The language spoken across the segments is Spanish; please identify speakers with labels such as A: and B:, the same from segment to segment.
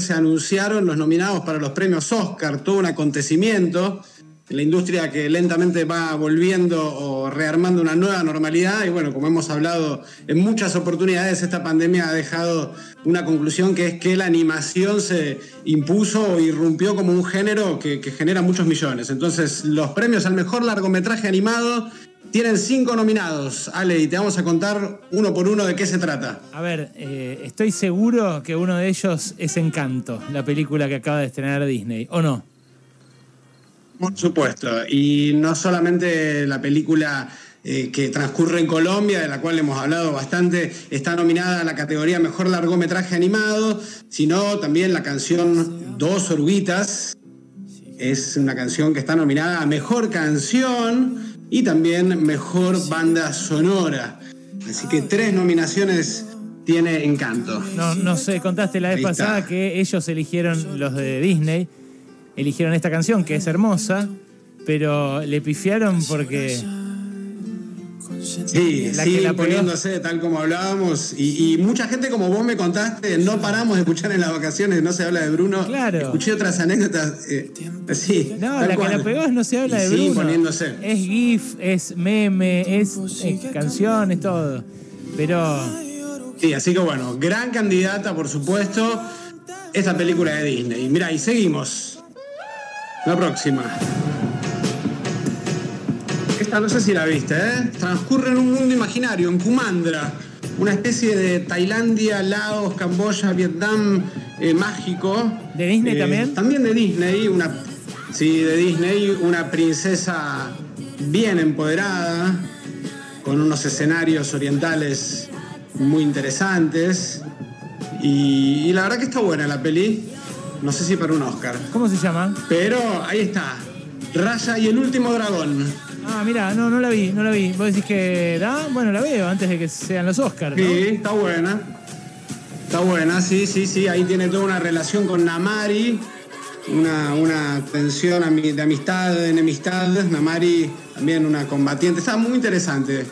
A: se anunciaron los nominados para los premios Oscar, todo un acontecimiento la industria que lentamente va volviendo o rearmando una nueva normalidad. Y bueno, como hemos hablado en muchas oportunidades, esta pandemia ha dejado una conclusión que es que la animación se impuso o irrumpió como un género que, genera muchos millones. Entonces, los premios al mejor largometraje animado tienen cinco nominados. Ale, y te vamos a contar uno por uno de qué se trata.
B: A ver, eh, estoy seguro que uno de ellos es Encanto, la película que acaba de estrenar Disney, ¿o no?
A: Por supuesto, y no solamente la película eh, que transcurre en Colombia, de la cual hemos hablado bastante, está nominada a la categoría Mejor Largometraje Animado, sino también la canción Dos Oruguitas, es una canción que está nominada a Mejor Canción y también Mejor Banda Sonora. Así que tres nominaciones tiene Encanto.
B: No, no sé, contaste la vez pasada que ellos eligieron los de Disney eligieron esta canción, que es hermosa, pero le pifiaron porque...
A: Sí, la que la poniéndose tal como hablábamos. Y, mucha gente, como vos me contaste, no paramos de escuchar en las vacaciones, no se habla de Bruno.
B: Claro.
A: Escuché otras anécdotas. Eh, sí,
B: no, la que la pegó es no se habla de Bruno. Sí,
A: poniéndose.
B: Es GIF, es meme, es, es canción, es todo. Pero.
A: Sí, así que bueno, gran candidata, por supuesto, esta película de Disney. Mira, y seguimos. La próxima. Esta no sé si la viste, ¿eh? Transcurre en un mundo imaginario, en Kumandra, una especie de Tailandia, Laos, Camboya, Vietnam eh, mágico.
B: ¿De Disney eh, también?
A: También de Disney, una. Sí, de Disney, una princesa bien empoderada, con unos escenarios orientales muy interesantes. Y, y la verdad que está buena la peli. No sé si para un Oscar.
B: ¿Cómo se llama?
A: Pero ahí está. Raya y el último dragón.
B: Ah, mira, no, no la vi, no la vi. ¿Vos decís que da? Bueno, la veo antes de que sean los Oscars.
A: Sí, está buena. Está buena, sí, sí, sí. Ahí tiene toda una relación con Namari. Una, una tensión de amistad, de enemistad. Namari también una combatiente. Está muy interesante.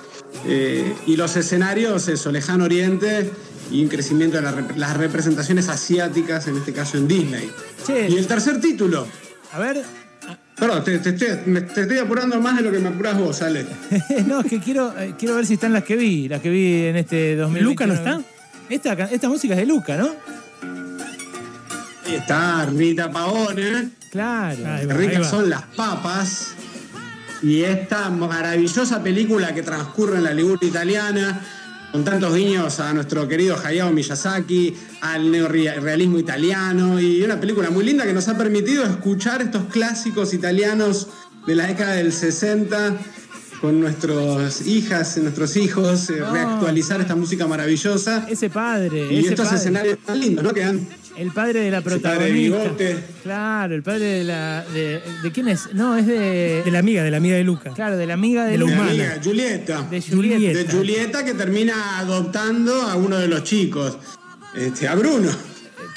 A: Eh, y los escenarios, eso, Lejano Oriente y un crecimiento de las representaciones asiáticas, en este caso en Disney. Y el tercer título.
B: A ver.
A: Perdón, te, estoy, apurando más de lo que me apuras vos, Ale.
B: no, es que quiero, eh, quiero ver si están las que vi, las que vi en este 2000.
C: ¿Luca no está?
B: Esta, esta música es de Luca, ¿no?
A: Ahí está, Rita Paone.
B: Claro.
A: Ricas son las papas. Y esta maravillosa película que transcurre en la Liguria italiana, con tantos guiños a nuestro querido Hayao Miyazaki, al neorealismo italiano y una película muy linda que nos ha permitido escuchar estos clásicos italianos de la década del 60 con nuestras hijas, nuestros hijos, eh, reactualizar esta música maravillosa.
B: Ese padre.
A: Y estos escenarios tan lindos, ¿no? Que
B: el padre de la protagonista. Claro, el padre de la. De, quién es? No, es de.
C: De la amiga, de la amiga de Luca.
B: Claro, de la amiga de,
A: de
B: Luca.
A: De la amiga, Julieta.
B: De Julieta.
A: De Julieta que termina adoptando a uno de los chicos. Este, a Bruno.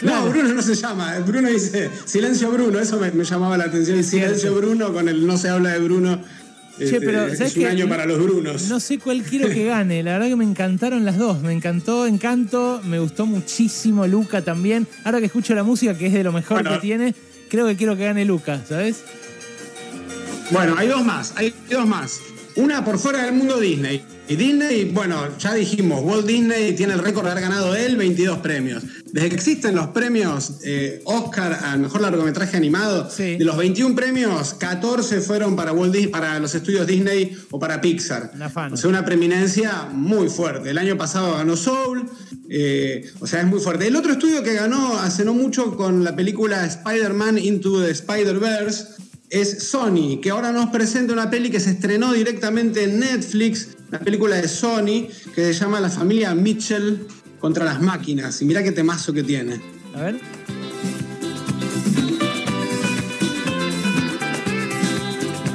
A: No, Bruno no se llama. Bruno dice Silencio Bruno, eso me, llamaba la atención. Silencio Bruno con el no se habla de Bruno.
B: Che, este, pero,
A: es un año para los Brunos.
B: No sé cuál quiero que gane. La verdad que me encantaron las dos. Me encantó Encanto, me gustó muchísimo Luca también. Ahora que escucho la música, que es de lo mejor que tiene, creo que quiero que gane Luca, ¿sabes?
A: Bueno, hay dos más, hay dos más. Una por fuera del mundo Disney. Y Disney, bueno, ya dijimos, Walt Disney tiene el récord de haber ganado él 22 premios. Desde que existen los premios eh, Oscar al mejor largometraje animado, de los 21 premios, 14 fueron para Walt Disney, para los estudios Disney o para Pixar. O sea, una preeminencia muy fuerte. El año pasado ganó Soul, eh, o sea, es muy fuerte. El otro estudio que ganó hace no mucho con la película Spider-Man Into the Spider-Verse es Sony, que ahora nos presenta una peli que se estrenó directamente en Netflix, una película de Sony que se llama La familia Mitchell contra las máquinas. Y mira qué temazo que tiene.
B: A ver.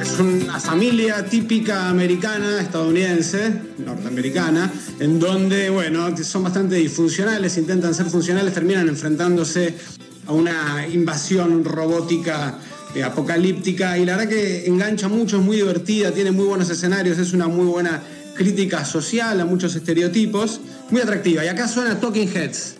A: Es una familia típica americana, estadounidense, norteamericana, en donde, bueno, son bastante disfuncionales, intentan ser funcionales, terminan enfrentándose a una invasión robótica eh, apocalíptica y la verdad que engancha mucho, es muy divertida, tiene muy buenos escenarios, es una muy buena crítica social a muchos estereotipos, muy atractiva. Y acá suena Talking Heads.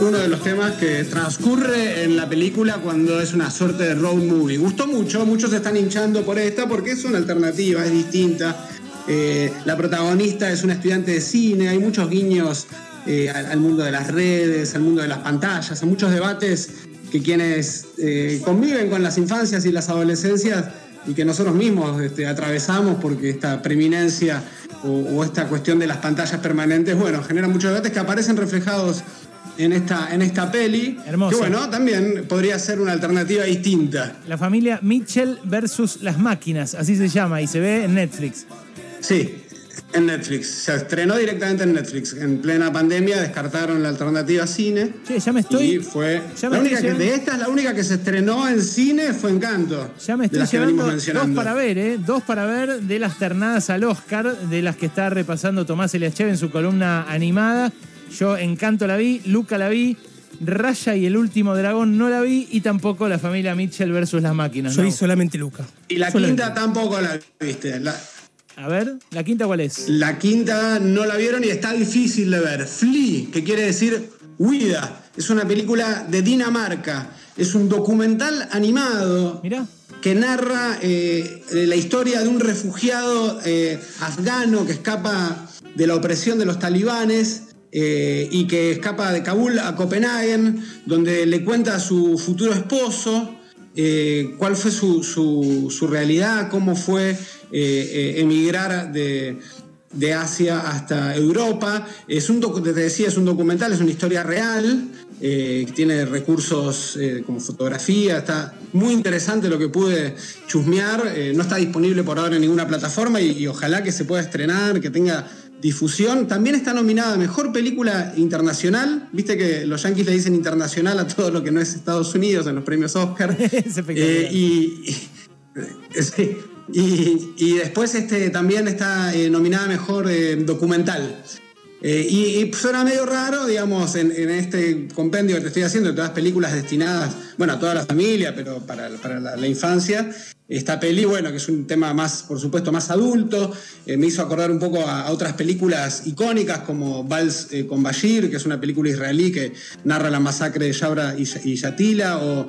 A: uno de los temas que transcurre en la película cuando es una suerte de road movie. Gustó mucho, muchos están hinchando por esta porque es una alternativa, es distinta. Eh, la protagonista es una estudiante de cine, hay muchos guiños eh, al, mundo de las redes, al mundo de las pantallas, hay muchos debates que quienes eh, conviven con las infancias y las adolescencias y que nosotros mismos este, atravesamos porque esta preeminencia o, esta cuestión de las pantallas permanentes, bueno, genera muchos debates que aparecen reflejados en esta, en esta peli.
B: Hermoso.
A: Que bueno, también podría ser una alternativa distinta.
B: La familia Mitchell versus las máquinas, así se llama, y se ve en Netflix.
A: Sí, en Netflix. Se estrenó directamente en Netflix. En plena pandemia descartaron la alternativa cine.
B: Sí, ya me estoy.
A: Y fue. la única que, de estas, la única que se estrenó en cine fue Encanto.
B: Ya me estoy llevando dos para ver, ¿eh? Dos para ver de las ternadas al Oscar, de las que está repasando Tomás Eliachev en su columna animada. Yo Encanto la vi, Luca la vi. Raya y el último dragón no la vi y tampoco la familia Mitchell versus las máquinas.
C: Yo vi solamente Luca.
A: Y la quinta tampoco la viste. La,
B: a ver, ¿la quinta cuál es?
A: La quinta no la vieron y está difícil de ver. Flea, que quiere decir huida. Es una película de Dinamarca. Es un documental animado. Que narra eh, la historia de un refugiado eh, afgano que escapa de la opresión de los talibanes eh, y que escapa de Kabul a Copenhague, donde le cuenta a su futuro esposo cuál fue su, su, realidad, cómo fue eh, eh, emigrar de, Asia hasta Europa. Es un, te decía, es un documental, es una historia real, eh, tiene recursos como fotografía, está muy interesante lo que pude chusmear, no está disponible por ahora en ninguna plataforma y, ojalá que se pueda estrenar, que tenga difusión. También está nominada a Mejor Película Internacional. Viste que los yankees le dicen internacional a todo lo que no es Estados Unidos en los premios Oscar. y, y, después este, también está eh, nominada Mejor eh, Documental. Eh, y, suena medio raro, digamos, en, este compendio que te estoy haciendo, de todas películas destinadas, bueno, a toda la familia, pero para, la, infancia. Esta peli, bueno, que es un tema más, por supuesto, más adulto, eh, me hizo acordar un poco a, otras películas icónicas como Vals eh, con Bashir, que es una película israelí que narra la masacre de Yabra y, Yatila, o,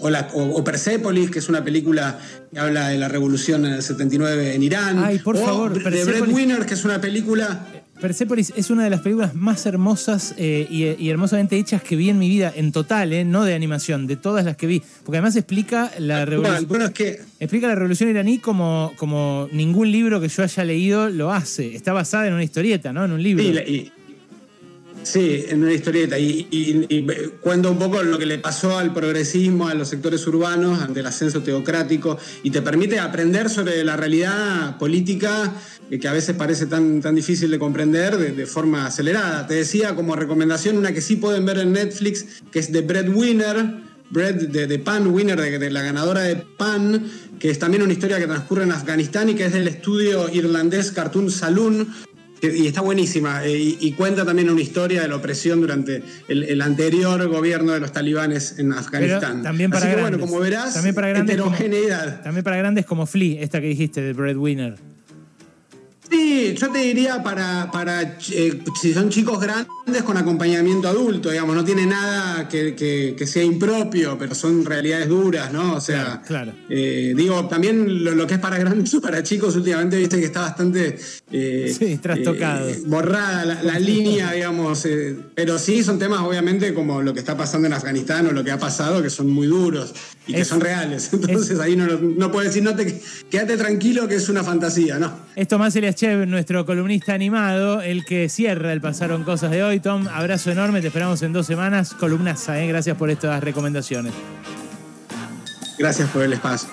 A: o, Persepolis, que es una película que habla de la revolución en el 79 en Irán.
B: Ay, por
A: o
B: favor,
A: The Breadwinner, que es una película
B: Persepolis es una de las películas más hermosas eh, y, hermosamente hechas que vi en mi vida, en total, eh, no de animación, de todas las que vi. Porque además explica la revolución.
A: Bueno, es que...
B: Explica la revolución iraní como, como ningún libro que yo haya leído lo hace. Está basada en una historieta, ¿no? En un libro.
A: Sí, en una historieta. Y, cuenta un poco lo que le pasó al progresismo, a los sectores urbanos, ante el ascenso teocrático, y te permite aprender sobre la realidad política eh, que a veces parece tan, tan difícil de comprender de, forma acelerada. Te decía como recomendación una que sí pueden ver en Netflix, que es The Breadwinner, Bread de, Pan Winner, de, la ganadora de Pan, que es también una historia que transcurre en Afganistán y que es del estudio irlandés Cartoon Saloon, y está buenísima eh, y, cuenta también una historia de la opresión durante el, anterior gobierno de los talibanes en Afganistán.
B: también para grandes,
A: bueno, como verás,
B: también para grandes
A: heterogeneidad.
B: Como, también para grandes como Flea, esta que dijiste de Breadwinner.
A: Sí, yo te diría para, para eh, si son chicos grandes con acompañamiento adulto, digamos, no tiene nada que, sea impropio, pero son realidades duras, ¿no? O sea,
B: claro,
A: eh, digo, también lo, que es para grandes o para chicos últimamente, viste que está bastante
B: eh, sí, trastocado.
A: borrada la, línea, digamos, pero sí son temas obviamente como lo que está pasando en Afganistán o lo que ha pasado, que son muy duros y que son reales. Entonces ahí no, no puedes decir, no te, quédate tranquilo que es una fantasía, ¿no?
B: Esto más sería Chev, nuestro columnista animado, el que cierra el Pasaron Cosas de hoy. Tom, abrazo enorme, te esperamos en dos semanas. Columnaza, ¿eh? gracias por estas recomendaciones.
A: Gracias por el espacio.